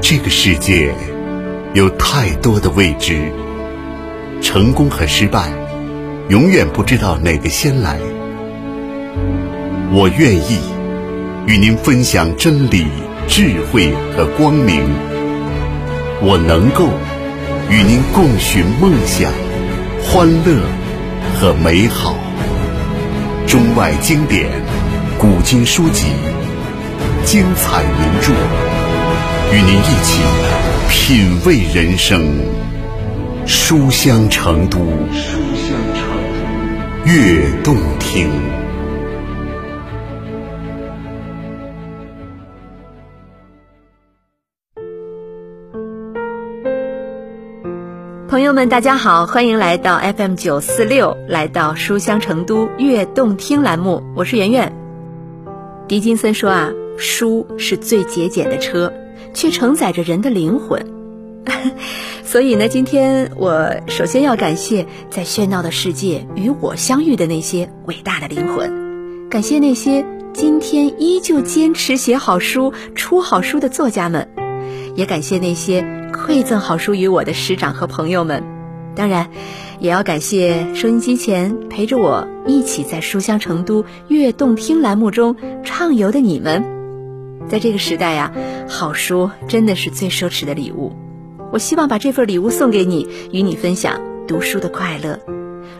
这个世界有太多的未知，成功和失败，永远不知道哪个先来。我愿意与您分享真理、智慧和光明。我能够与您共寻梦想、欢乐和美好。中外经典、古今书籍、精彩名著，与您一起品味人生。书香成都，书香成都，悦动听。朋友们，大家好，欢迎来到 FM 九四六，来到书香成都悦动听栏目，我是圆圆。狄金森说啊，书是最节俭的车，却承载着人的灵魂。所以呢，今天我首先要感谢在喧闹的世界与我相遇的那些伟大的灵魂，感谢那些今天依旧坚持写好书、出好书的作家们，也感谢那些。馈赠好书于我的师长和朋友们，当然，也要感谢收音机前陪着我一起在书香成都悦动听栏目中畅游的你们。在这个时代呀，好书真的是最奢侈的礼物。我希望把这份礼物送给你，与你分享读书的快乐。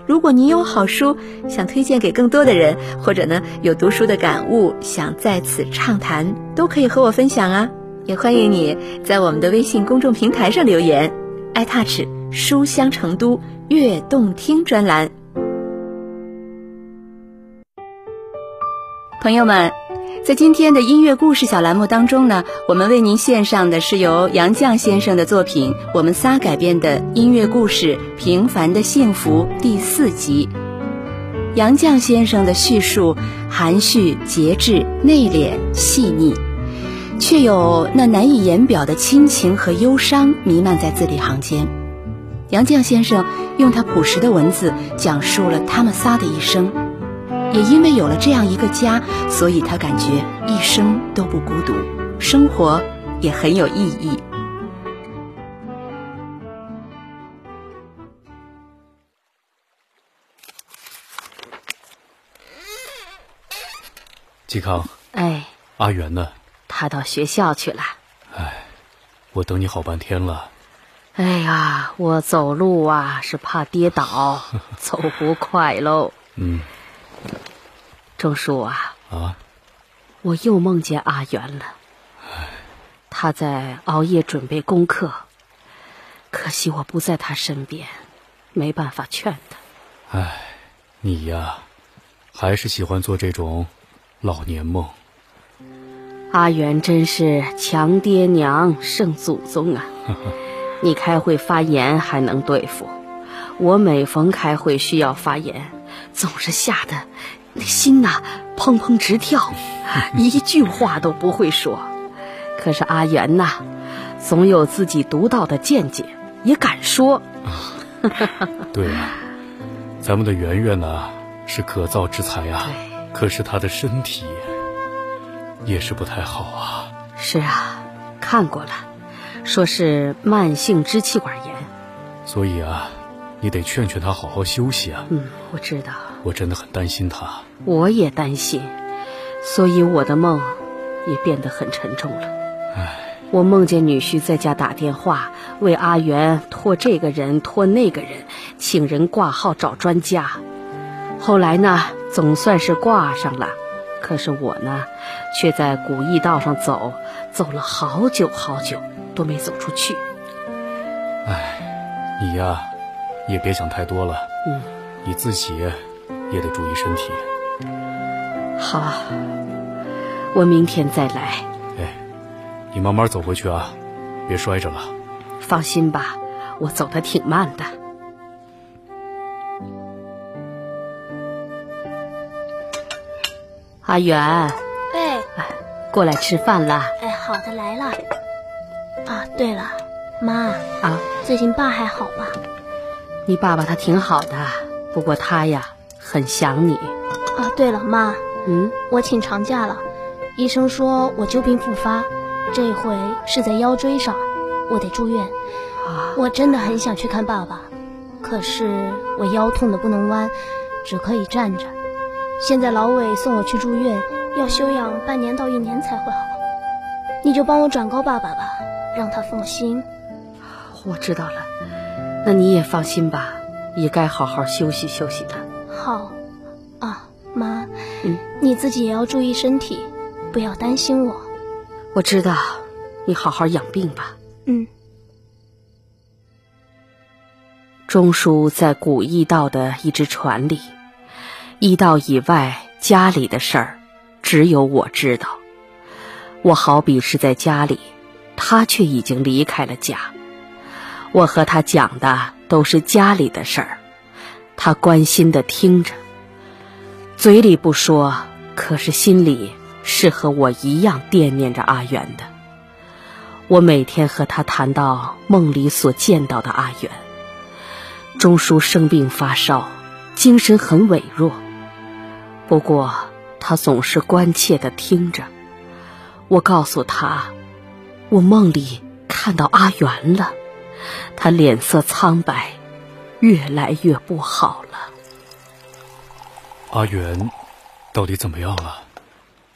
如果你有好书想推荐给更多的人，或者呢有读书的感悟想在此畅谈，都可以和我分享啊。也欢迎你在我们的微信公众平台上留言，iTouch 书香成都悦动听专栏。朋友们，在今天的音乐故事小栏目当中呢，我们为您献上的是由杨绛先生的作品《我们仨》改编的音乐故事《平凡的幸福》第四集。杨绛先生的叙述含蓄、节制、内敛、细腻。却有那难以言表的亲情和忧伤弥漫在字里行间。杨绛先生用他朴实的文字讲述了他们仨的一生，也因为有了这样一个家，所以他感觉一生都不孤独，生活也很有意义。嵇康，哎，阿元呢？他到学校去了。哎，我等你好半天了。哎呀，我走路啊是怕跌倒，走不快喽。嗯。钟叔啊。啊。我又梦见阿元了。哎。他在熬夜准备功课，可惜我不在他身边，没办法劝他。唉，你呀，还是喜欢做这种老年梦。阿元真是强爹娘胜祖宗啊！你开会发言还能对付，我每逢开会需要发言，总是吓得那心呐砰砰直跳，一句话都不会说。可是阿元呐，总有自己独到的见解，也敢说。对啊，咱们的圆圆呢是可造之才啊，可是她的身体。也是不太好啊。是啊，看过了，说是慢性支气管炎。所以啊，你得劝劝他好好休息啊。嗯，我知道。我真的很担心他。我也担心，所以我的梦也变得很沉重了。唉。我梦见女婿在家打电话，为阿元托这个人托那个人，请人挂号找专家。后来呢，总算是挂上了。可是我呢，却在古驿道上走，走了好久好久，都没走出去。唉，你呀，也别想太多了。嗯，你自己也得注意身体。好，我明天再来。哎，你慢慢走回去啊，别摔着了。放心吧，我走的挺慢的。阿元，哎，过来吃饭了。哎，好的，来了。啊，对了，妈啊，最近爸还好吧？你爸爸他挺好的，不过他呀很想你。啊，对了，妈，嗯，我请长假了，医生说我旧病复发，这回是在腰椎上，我得住院。啊，我真的很想去看爸爸，可是我腰痛的不能弯，只可以站着。现在老伟送我去住院，要休养半年到一年才会好。你就帮我转告爸爸吧，让他放心。我知道了，那你也放心吧，也该好好休息休息的。好，啊，妈，嗯，你自己也要注意身体，不要担心我。我知道，你好好养病吧。嗯。钟叔在古驿道的一只船里，驿道以外家里的事儿，只有我知道。我好比是在家里，他却已经离开了家。我和他讲的都是家里的事儿，他关心的听着，嘴里不说，可是心里是和我一样惦念着阿元的。我每天和他谈到梦里所见到的阿元。钟叔生病发烧，精神很萎弱，不过他总是关切的听着。我告诉他，我梦里看到阿元了，他脸色苍白，越来越不好了。阿元到底怎么样了？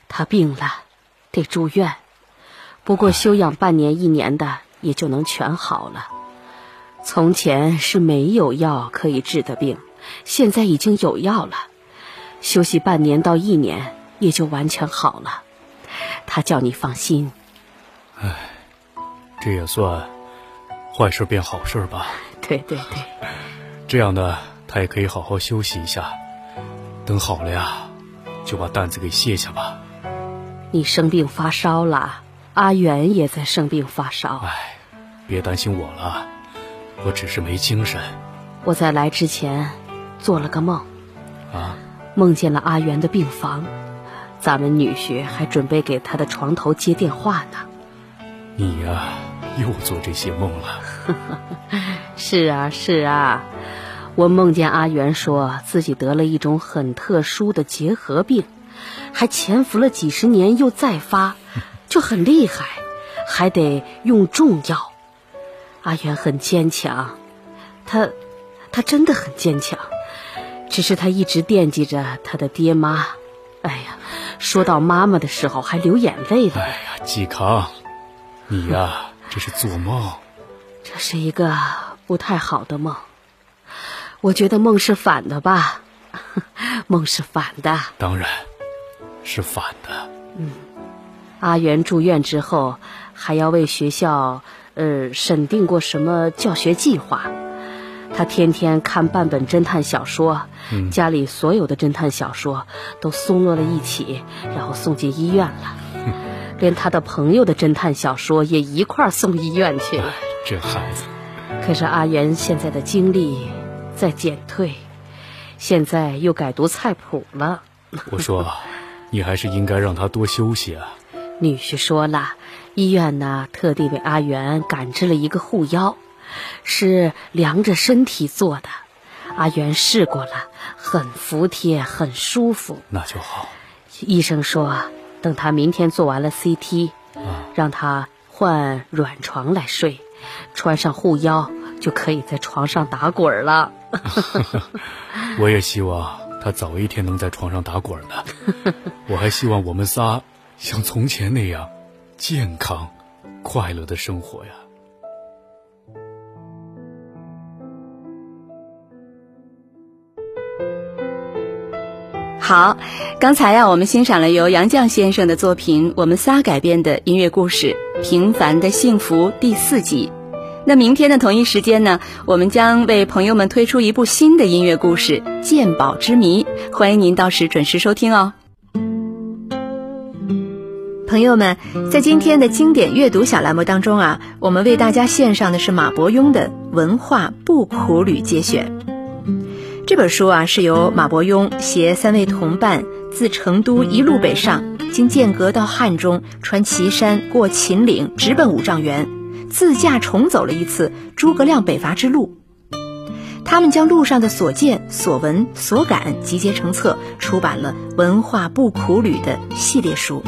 他病了，得住院，不过休养半年一年的也就能全好了。从前是没有药可以治的病，现在已经有药了，休息半年到一年也就完全好了。他叫你放心。唉，这也算坏事变好事吧？对对对，这样呢，他也可以好好休息一下。等好了呀，就把担子给卸下吧。你生病发烧了，阿元也在生病发烧。哎，别担心我了，我只是没精神。我在来之前做了个梦，啊，梦见了阿元的病房，咱们女婿还准备给他的床头接电话呢。你呀，又做这些梦了。是啊是啊，我梦见阿元说自己得了一种很特殊的结核病，还潜伏了几十年又再发，就很厉害，还得用重药。阿元很坚强，他他真的很坚强，只是他一直惦记着他的爹妈。哎呀，说到妈妈的时候还流眼泪了。哎呀，季康，你呀，这是做梦。这是一个不太好的梦，我觉得梦是反的吧，梦是反的。当然，是反的。嗯阿元住院之后，还要为学校呃审定过什么教学计划。他天天看半本侦探小说，嗯家里所有的侦探小说都松落了一起，然后送进医院了，连他的朋友的侦探小说也一块儿送医院去了。这孩子，可是阿元现在的精力在减退，现在又改读菜谱了。我说，你还是应该让他多休息啊。女婿说了，医院呢特地为阿元赶制了一个护腰，是量着身体做的。阿元试过了，很服帖，很舒服。那就好。医生说，等他明天做完了 CT，啊让他换软床来睡，穿上护腰就可以在床上打滚了。我也希望他早一天能在床上打滚呢。我还希望我们仨像从前那样健康、快乐的生活呀。好，刚才呀、我们欣赏了由杨绛先生的作品《我们仨》改编的音乐故事《平凡的幸福》第四集。那明天的同一时间呢，我们将为朋友们推出一部新的音乐故事《鉴宝之谜》，欢迎您到时准时收听哦。朋友们，在今天的经典阅读小栏目当中啊，我们为大家献上的是马伯庸的《文化不苦旅节选》。这本书啊，是由马伯庸携三位同伴自成都一路北上，经剑阁到汉中，穿岐山，过秦岭，直奔五丈原，自驾重走了一次诸葛亮北伐之路。他们将路上的所见、所闻、所感集结成册，出版了《文化不苦旅》的系列书。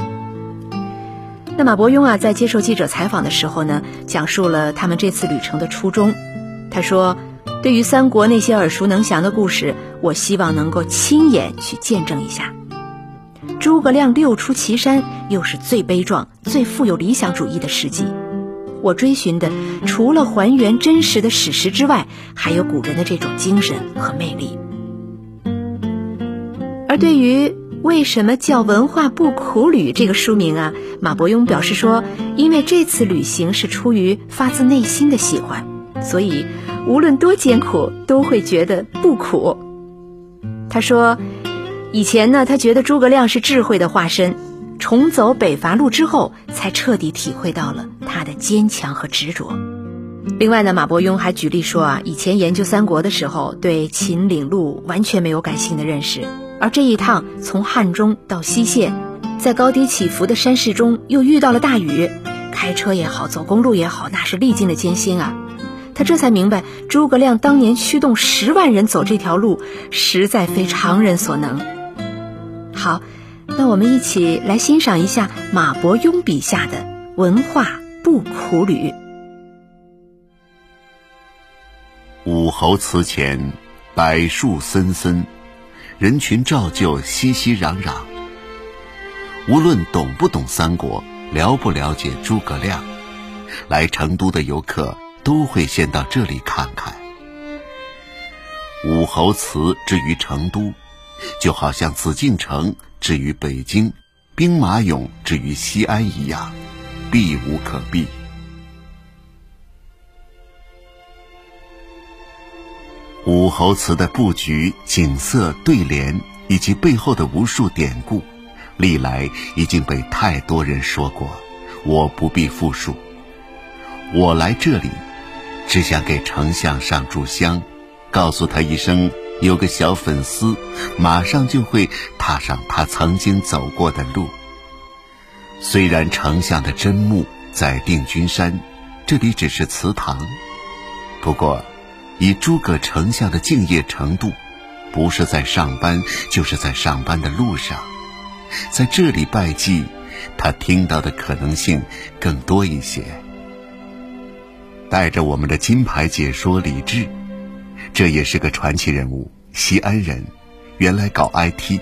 那马伯庸啊，在接受记者采访的时候呢，讲述了他们这次旅程的初衷。他说：“对于三国那些耳熟能详的故事，我希望能够亲眼去见证一下。诸葛亮六出祁山，又是最悲壮、最富有理想主义的事迹。我追寻的，除了还原真实的史实之外，还有古人的这种精神和魅力。而对于……”为什么叫“文化不苦旅”这个书名啊？马伯庸表示说，因为这次旅行是出于发自内心的喜欢，所以无论多艰苦，都会觉得不苦。他说，以前呢，他觉得诸葛亮是智慧的化身，重走北伐路之后，才彻底体会到了他的坚强和执着。另外呢，马伯庸还举例说啊，以前研究三国的时候，对秦岭路完全没有感性的认识。而这一趟从汉中到西线，在高低起伏的山势中又遇到了大雨，开车也好，走公路也好，那是历尽的艰辛啊。他这才明白，诸葛亮当年驱动十万人走这条路，实在非常人所能。好，那我们一起来欣赏一下马伯庸笔下的文化不苦旅。武侯祠前，柏树森森。人群照旧，熙熙攘攘。无论懂不懂三国，了不了解诸葛亮，来成都的游客都会先到这里看看。武侯祠之于成都，就好像紫禁城之于北京，兵马俑之于西安一样，避无可避。武侯祠的布局、景色、对联以及背后的无数典故，历来已经被太多人说过，我不必复述。我来这里，只想给丞相上炷香，告诉他一声，有个小粉丝马上就会踏上他曾经走过的路。虽然丞相的真墓在定军山，这里只是祠堂，不过。以诸葛丞相的敬业程度，不是在上班，就是在上班的路上，在这里拜祭，他听到的可能性更多一些。带着我们的金牌解说李志，这也是个传奇人物，西安人，原来搞 IT，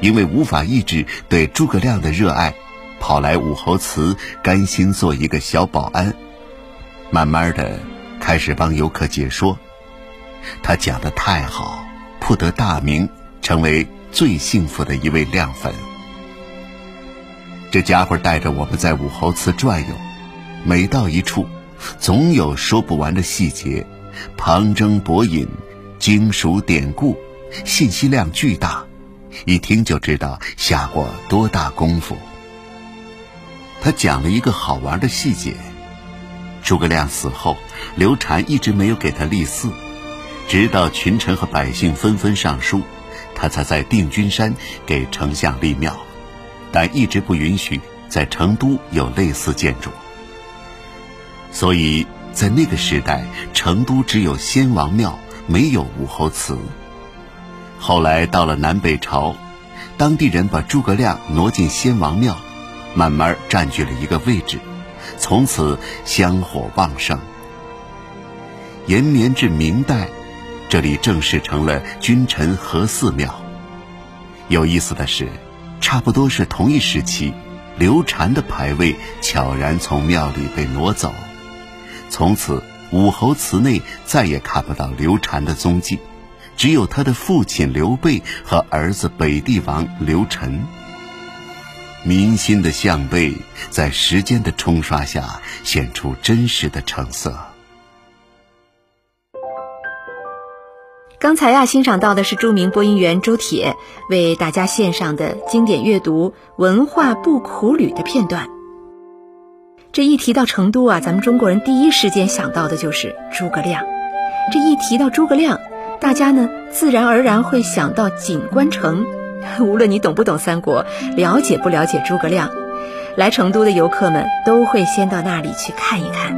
因为无法抑制对诸葛亮的热爱，跑来武侯祠，甘心做一个小保安，慢慢的。开始帮游客解说，他讲的太好，不得大名，成为最幸福的一位亮粉。这家伙带着我们在武侯祠转悠，每到一处，总有说不完的细节，旁征博引，精熟典故，信息量巨大，一听就知道下过多大功夫。他讲了一个好玩的细节。诸葛亮死后，刘禅一直没有给他立嗣，直到群臣和百姓纷纷上书，他才在定军山给丞相立庙，但一直不允许在成都有类似建筑。所以在那个时代，成都只有先王庙，没有武侯祠。后来到了南北朝，当地人把诸葛亮挪进先王庙，慢慢占据了一个位置。从此香火旺盛。延绵至明代，这里正式成了君臣合祀庙。有意思的是，差不多是同一时期，刘禅的牌位悄然从庙里被挪走，从此武侯祠内再也看不到刘禅的踪迹，只有他的父亲刘备和儿子北帝王刘晨。民心的向背，在时间的冲刷下显出真实的成色。刚才呀，欣赏到的是著名播音员周铁为大家献上的经典阅读《文化不苦旅》的片段。这一提到成都啊，咱们中国人第一时间想到的就是诸葛亮。这一提到诸葛亮，大家呢自然而然会想到锦官城。无论你懂不懂三国，了解不了解诸葛亮，来成都的游客们都会先到那里去看一看。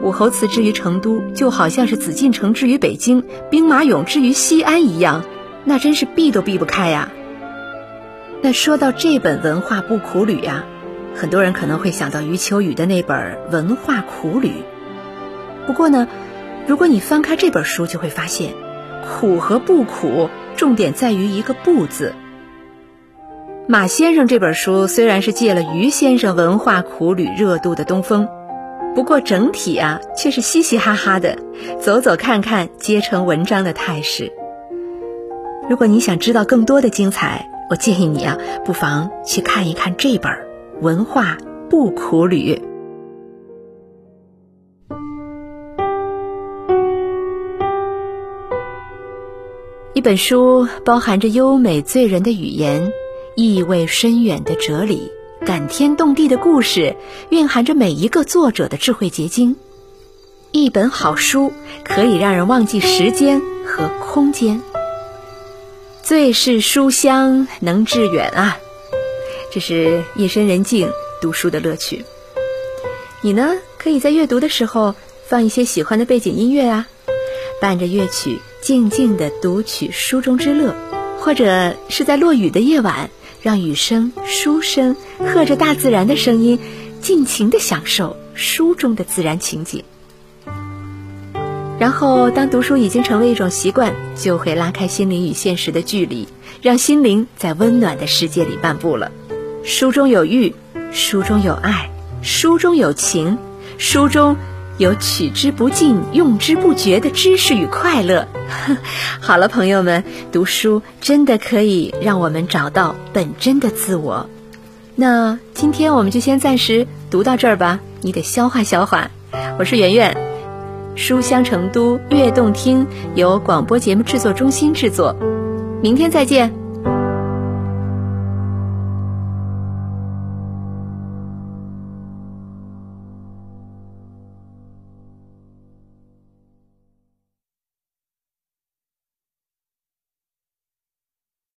武侯祠之于成都，就好像是紫禁城之于北京，兵马俑之于西安一样，那真是避都避不开呀。那说到这本文化不苦旅呀，很多人可能会想到余秋雨的那本《文化苦旅》。不过呢，如果你翻开这本书，就会发现，苦和不苦，重点在于一个“不”字。马先生这本书虽然是借了余先生《文化苦旅》热度的东风，不过整体啊却是嘻嘻哈哈的，走走看看皆成文章的态势。如果你想知道更多的精彩，我建议你啊，不妨去看一看这本《文化不苦旅》。一本书包含着优美醉人的语言，意味深远的哲理，感天动地的故事，蕴含着每一个作者的智慧结晶。一本好书可以让人忘记时间和空间。最是书香能致远啊！这是夜深人静读书的乐趣。你呢，可以在阅读的时候放一些喜欢的背景音乐啊，伴着乐曲静静地读取书中之乐，或者是在落雨的夜晚，让雨声、书声和着大自然的声音，尽情的享受书中的自然情景。然后，当读书已经成为一种习惯，就会拉开心灵与现实的距离，让心灵在温暖的世界里漫步了。书中有玉，书中有爱，书中有情，书中有取之不尽、用之不绝的知识与快乐。好了，朋友们，读书真的可以让我们找到本真的自我。那今天我们就先暂时读到这儿吧，你得消化消化。我是圆圆。书香成都悦动听由广播节目制作中心制作，明天再见。